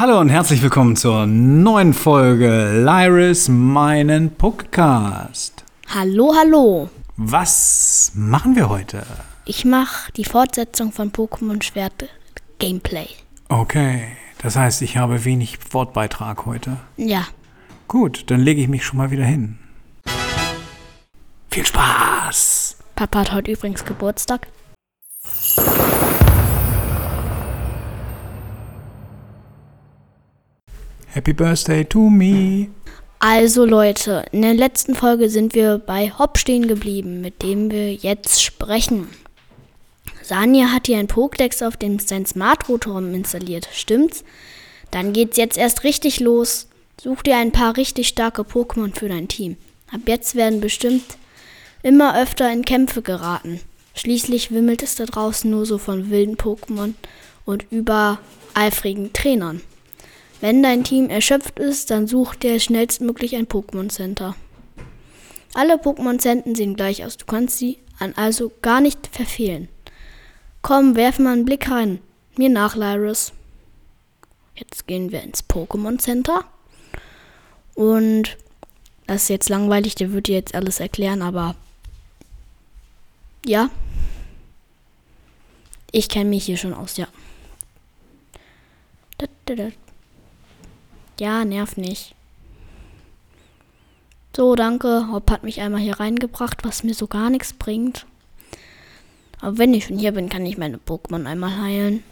Hallo und herzlich willkommen zur neuen Folge Lyris meinen Podcast. Hallo, hallo. Was machen wir heute? Ich mache die Fortsetzung von Pokémon Schwert Gameplay. Okay, das heißt, ich habe wenig Wortbeitrag heute. Ja. Gut, dann lege ich mich schon mal wieder hin. Viel Spaß! Papa hat heute übrigens Geburtstag. Happy Birthday to me! Also Leute, in der letzten Folge sind wir bei Hop stehen geblieben, mit dem wir jetzt sprechen. Sanja hat hier ein Pokédex auf dem sein Smart Rotom installiert, stimmt's? Dann geht's jetzt erst richtig los. Such dir ein paar richtig starke Pokémon für dein Team. Ab jetzt werden bestimmt immer öfter in Kämpfe geraten. Schließlich wimmelt es da draußen nur so von wilden Pokémon und übereifrigen Trainern. Wenn dein Team erschöpft ist, dann such dir schnellstmöglich ein Pokémon Center. Alle Pokémon Center sehen gleich aus, du kannst sie an also gar nicht verfehlen. Komm, werf mal einen Blick rein. Mir nach, Lyrus. Jetzt gehen wir ins Pokémon Center. Und das ist jetzt langweilig, der wird dir jetzt alles erklären, aber ja. Ich kenne mich hier schon aus, ja. Ja, nerv nicht. So, danke. Hopp hat mich einmal hier reingebracht, was mir so gar nichts bringt. Aber wenn ich schon hier bin, kann ich meine Pokémon einmal heilen.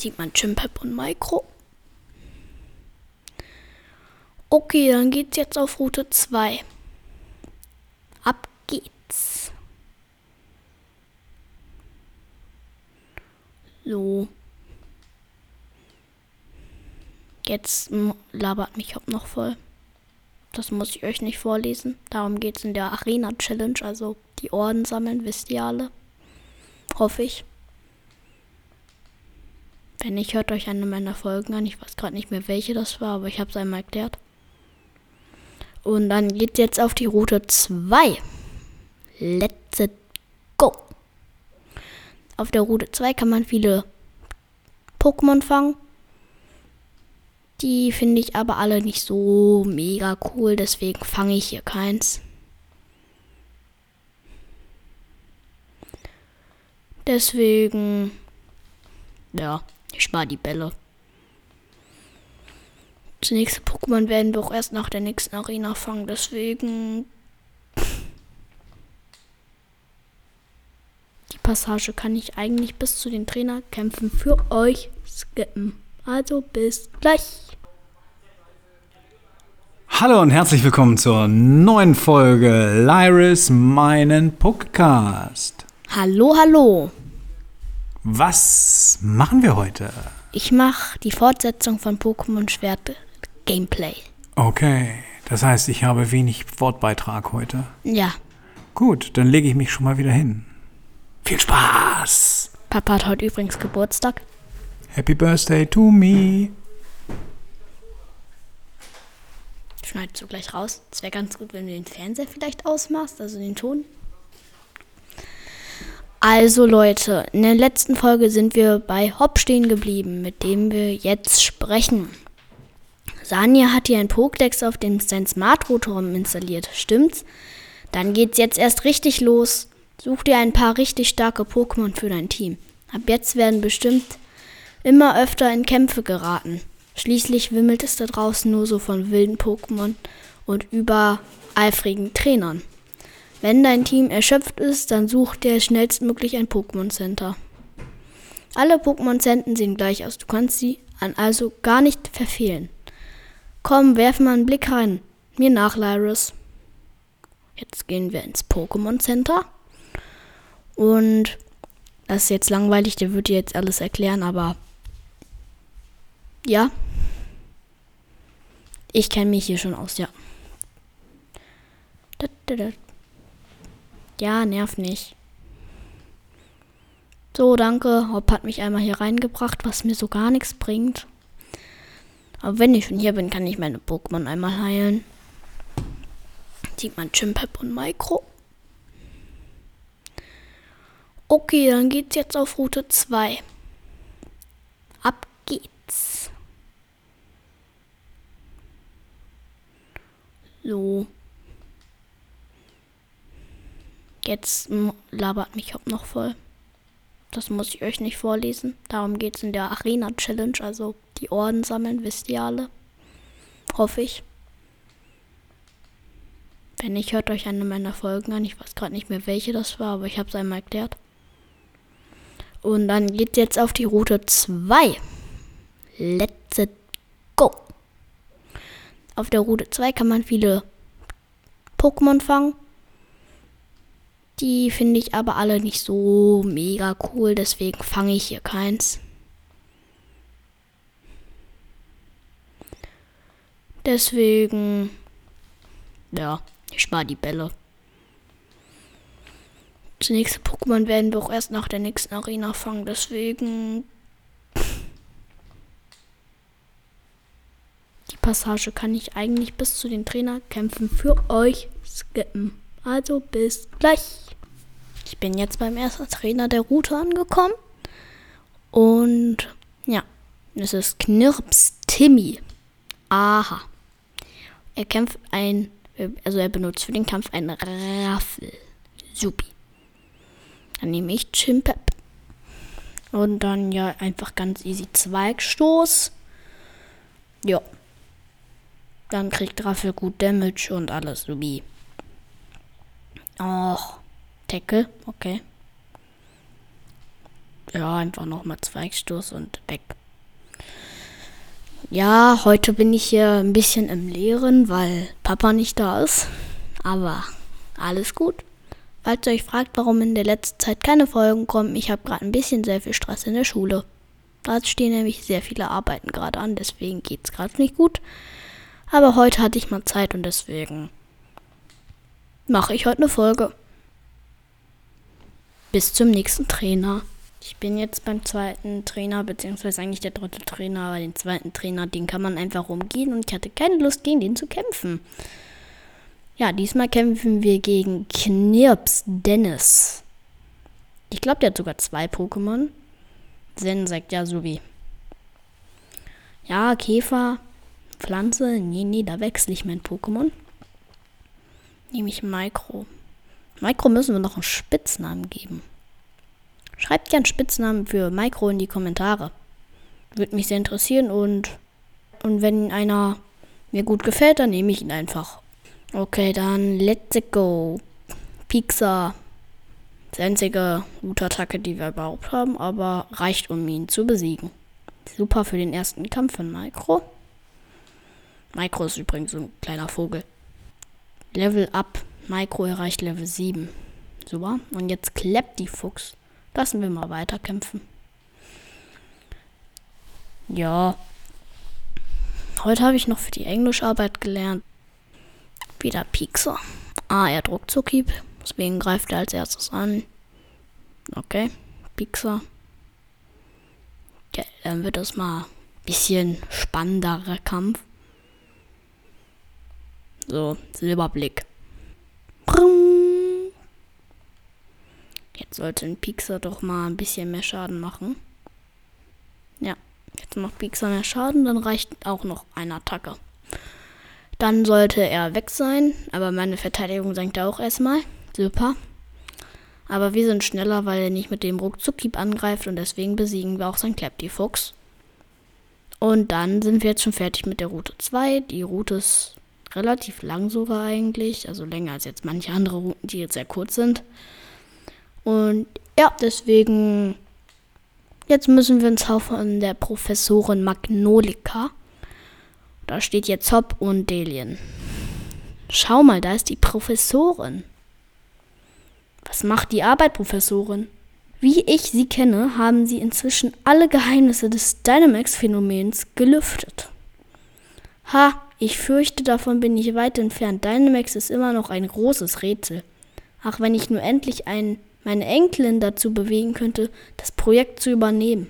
Sieht man Chimpep und Micro. Okay, dann geht's jetzt auf Route 2. Ab geht's. So. Jetzt labert mich Hopp noch voll. Das muss ich euch nicht vorlesen. Darum geht es in der Arena Challenge, also die Orden sammeln, wisst ihr alle. Hoffe ich. Wenn nicht, hört euch eine meiner Folgen an. Ich weiß gerade nicht mehr, welche das war, aber ich habe es einmal erklärt. Und dann geht jetzt auf die Route 2. Let's go. Auf der Route 2 kann man viele Pokémon fangen. Die finde ich aber alle nicht so mega cool, deswegen fange ich hier keins. Deswegen, ja, ich spare die Bälle. Das nächste Pokémon werden wir auch erst nach der nächsten Arena fangen, deswegen. Die Passage kann ich eigentlich bis zu den Trainerkämpfen für euch skippen. Also bis gleich. Hallo und herzlich willkommen zur neuen Folge Lyris meinen Podcast. Hallo, hallo. Was machen wir heute? Ich mache die Fortsetzung von Pokémon Schwert Gameplay. Okay, das heißt, ich habe wenig Wortbeitrag heute. Ja. Gut, dann lege ich mich schon mal wieder hin. Viel Spaß! Papa hat heute übrigens Geburtstag. Happy Birthday to me! Schneidest du gleich raus. Es wäre ganz gut, wenn du den Fernseher vielleicht ausmachst, also den Ton. Also Leute, in der letzten Folge sind wir bei Hop stehen geblieben, mit dem wir jetzt sprechen. Sanja hat hier ein Pokédex auf dem sein Smart Rotom installiert, stimmt's? Dann geht's jetzt erst richtig los. Such dir ein paar richtig starke Pokémon für dein Team. Ab jetzt werden bestimmt immer öfter in Kämpfe geraten. Schließlich wimmelt es da draußen nur so von wilden Pokémon und übereifrigen Trainern. Wenn dein Team erschöpft ist, dann such dir schnellstmöglich ein Pokémon Center. Alle Pokémon Center sehen gleich aus, du kannst sie an also gar nicht verfehlen. Komm, werf mal einen Blick rein. Mir nach, Lyrus. Jetzt gehen wir ins Pokémon Center. Und das ist jetzt langweilig, der wird dir jetzt alles erklären, aber ja. Ich kenne mich hier schon aus, ja. Ja, nerv nicht. So, danke. Hopp hat mich einmal hier reingebracht, was mir so gar nichts bringt. Aber wenn ich schon hier bin, kann ich meine Pokémon einmal heilen. Sieht man Chimpep und Micro. Okay, dann geht's jetzt auf Route 2. Ab geht's. So. Jetzt labert mich Hop noch voll. Das muss ich euch nicht vorlesen. Darum geht es in der Arena Challenge, also die Orden sammeln, wisst ihr alle. Hoffe ich. Wenn nicht, hört euch eine meiner Folgen an. Ich weiß gerade nicht mehr, welche das war, aber ich habe es einmal erklärt. Und dann geht jetzt auf die Route 2. Let's go. Auf der Route 2 kann man viele Pokémon fangen. Die finde ich aber alle nicht so mega cool, deswegen fange ich hier keins. Deswegen, ja, ich spare die Bälle. Das nächste Pokémon werden wir auch erst nach der nächsten Arena fangen, deswegen. Die Passage kann ich eigentlich bis zu den Trainerkämpfen für euch skippen. Also bis gleich. Ich bin jetzt beim ersten Trainer der Route angekommen. Und ja, es ist Knirps Timmy. Aha. Er kämpft ein, also er benutzt für den Kampf einen Raffel. Supi. Dann nehme ich Chimpep. Und dann ja einfach ganz easy Zweigstoß. Ja. Dann kriegt Raffel gut Damage und alles subi. Och, Tackle, okay. Ja, einfach nochmal Zweigstoß und weg. Ja, heute bin ich hier ein bisschen im Leeren, weil Papa nicht da ist. Aber alles gut. Falls ihr euch fragt, warum in der letzten Zeit keine Folgen kommen, ich habe gerade ein bisschen sehr viel Stress in der Schule. Da stehen nämlich sehr viele Arbeiten gerade an, deswegen geht es gerade nicht gut. Aber heute hatte ich mal Zeit und deswegen mache ich heute eine Folge. Bis zum nächsten Trainer. Ich bin jetzt beim zweiten Trainer, beziehungsweise eigentlich der dritte Trainer, aber den zweiten Trainer, den kann man einfach umgehen und ich hatte keine Lust, gegen den zu kämpfen. Ja, diesmal kämpfen wir gegen Knirps Dennis. Ich glaube, der hat sogar zwei Pokémon. Zen sagt ja wie. Ja, Käfer, Pflanze. Nee, nee, da wechsle ich mein Pokémon. Nehme ich Micro. Micro müssen wir noch einen Spitznamen geben. Schreibt gern Spitznamen für Micro in die Kommentare. Würde mich sehr interessieren und, und wenn einer mir gut gefällt, dann nehme ich ihn einfach. Okay, dann let's go. Pixar. Das einzige gute Attacke, die wir überhaupt haben, aber reicht, um ihn zu besiegen. Super für den ersten Kampf von Micro. Micro ist übrigens so ein kleiner Vogel. Level up. Micro erreicht Level 7. Super. Und jetzt klappt die Fuchs. Lassen wir mal weiter kämpfen. Ja. Heute habe ich noch für die Englischarbeit gelernt. Wieder Pixar. Ah, er druckt Zuckieb. Deswegen greift er als erstes an. Okay, Pixar. Ja, dann wird das mal ein bisschen spannenderer Kampf. So, Silberblick. Jetzt sollte ein Pixar doch mal ein bisschen mehr Schaden machen. Ja, jetzt macht Pixar mehr Schaden, dann reicht auch noch eine Attacke. Dann sollte er weg sein, aber meine Verteidigung senkt auch erstmal. Super. Aber wir sind schneller, weil er nicht mit dem Ruckzuckhieb angreift und deswegen besiegen wir auch sein Clapty-Fuchs. Und dann sind wir jetzt schon fertig mit der Route 2. Die Route ist relativ lang sogar eigentlich, also länger als jetzt manche andere Routen, die jetzt sehr kurz sind. Und ja, deswegen jetzt müssen wir ins Haus von der Professorin Magnolika. Da steht jetzt Hop und Delien. Schau mal, da ist die Professorin. Was macht die Arbeit, Professorin? Wie ich sie kenne, haben sie inzwischen alle Geheimnisse des Dynamax-Phänomens gelüftet. Ha, ich fürchte, davon bin ich weit entfernt. Dynamax ist immer noch ein großes Rätsel. Ach, wenn ich nur endlich ein, meine Enkelin dazu bewegen könnte, das Projekt zu übernehmen.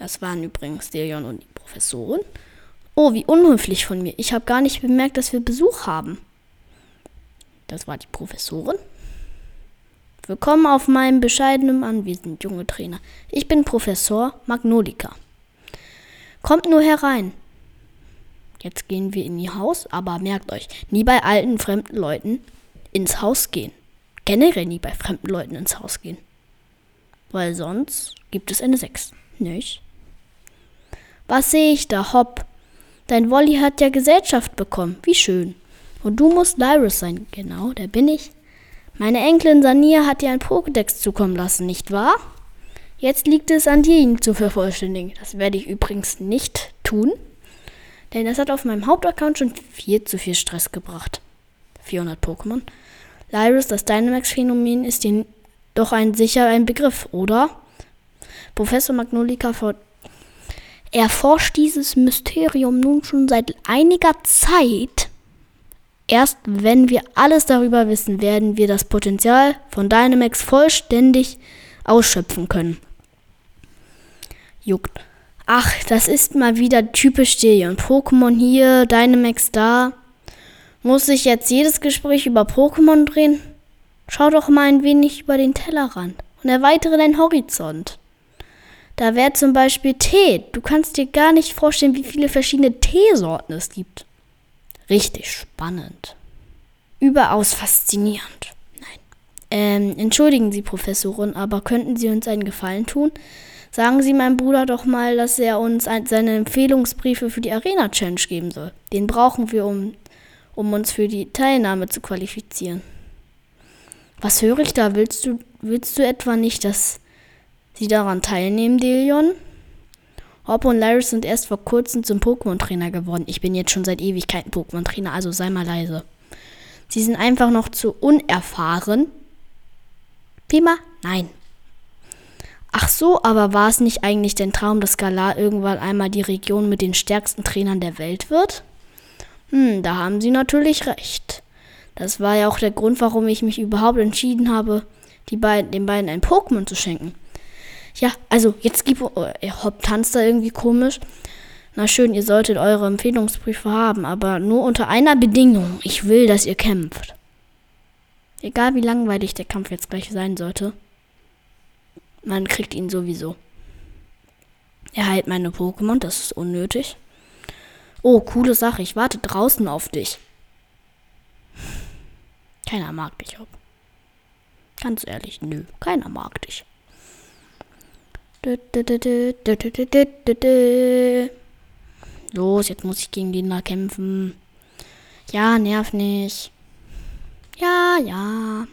Das waren übrigens Delion und die Professorin. Oh, wie unhöflich von mir. Ich habe gar nicht bemerkt, dass wir Besuch haben. Das war die Professorin. Willkommen auf meinem bescheidenen Anwesen, junge Trainer. Ich bin Professor Magnolika. Kommt nur herein. Jetzt gehen wir in ihr Haus, aber merkt euch, nie bei alten fremden Leuten ins Haus gehen. Generell nie bei fremden Leuten ins Haus gehen. Weil sonst gibt es eine 6. Nicht? Was sehe ich da? Hopp. Dein Wolli hat ja Gesellschaft bekommen. Wie schön. Und du musst Lyrus sein. Genau, der bin ich. Meine Enkelin Sania hat dir ein Pokédex zukommen lassen, nicht wahr? Jetzt liegt es an dir, ihn zu vervollständigen. Das werde ich übrigens nicht tun, denn das hat auf meinem Hauptaccount schon viel zu viel Stress gebracht. 400 Pokémon. Lyrus, das Dynamax-Phänomen ist dir doch ein sicher ein Begriff, oder? Professor Magnolika erforscht dieses Mysterium nun schon seit einiger Zeit. Erst wenn wir alles darüber wissen, werden wir das Potenzial von Dynamax vollständig ausschöpfen können juckt. Ach, das ist mal wieder typisch Delion. Pokémon hier, Dynamax da. Muss ich jetzt jedes Gespräch über Pokémon drehen? Schau doch mal ein wenig über den Tellerrand und erweitere deinen Horizont. Da wäre zum Beispiel Tee. Du kannst dir gar nicht vorstellen, wie viele verschiedene Teesorten es gibt. Richtig spannend. Überaus faszinierend. Nein. Ähm, entschuldigen Sie, Professorin, aber könnten Sie uns einen Gefallen tun? Sagen Sie meinem Bruder doch mal, dass er uns seine Empfehlungsbriefe für die Arena Challenge geben soll. Den brauchen wir, um, um uns für die Teilnahme zu qualifizieren. Was höre ich da? Willst du, willst du etwa nicht, dass sie daran teilnehmen, Delion? Hop und Lyrus sind erst vor kurzem zum Pokémon-Trainer geworden. Ich bin jetzt schon seit Ewigkeiten Pokémon-Trainer, also sei mal leise. Sie sind einfach noch zu unerfahren. Pima? Nein. Ach so, aber war es nicht eigentlich dein Traum, dass Galar irgendwann einmal die Region mit den stärksten Trainern der Welt wird? Hm, da haben Sie natürlich recht. Das war ja auch der Grund, warum ich mich überhaupt entschieden habe, beiden, den beiden ein Pokémon zu schenken. Ja, also jetzt gibt äh, Hopp tanzt da irgendwie komisch. Na schön, ihr solltet eure Empfehlungsbriefe haben, aber nur unter einer Bedingung. Ich will, dass ihr kämpft. Egal wie langweilig der Kampf jetzt gleich sein sollte. Man kriegt ihn sowieso. Er heilt meine Pokémon, das ist unnötig. Oh, coole Sache, ich warte draußen auf dich. Keiner mag dich, Hopp. Ganz ehrlich, nö, keiner mag dich. Los, jetzt muss ich gegen den da kämpfen. Ja, nerv nicht. Ja, ja.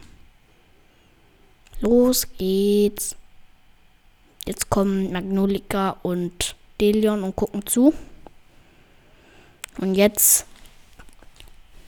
Los geht's. Jetzt kommen Magnolika und Delion und gucken zu. Und jetzt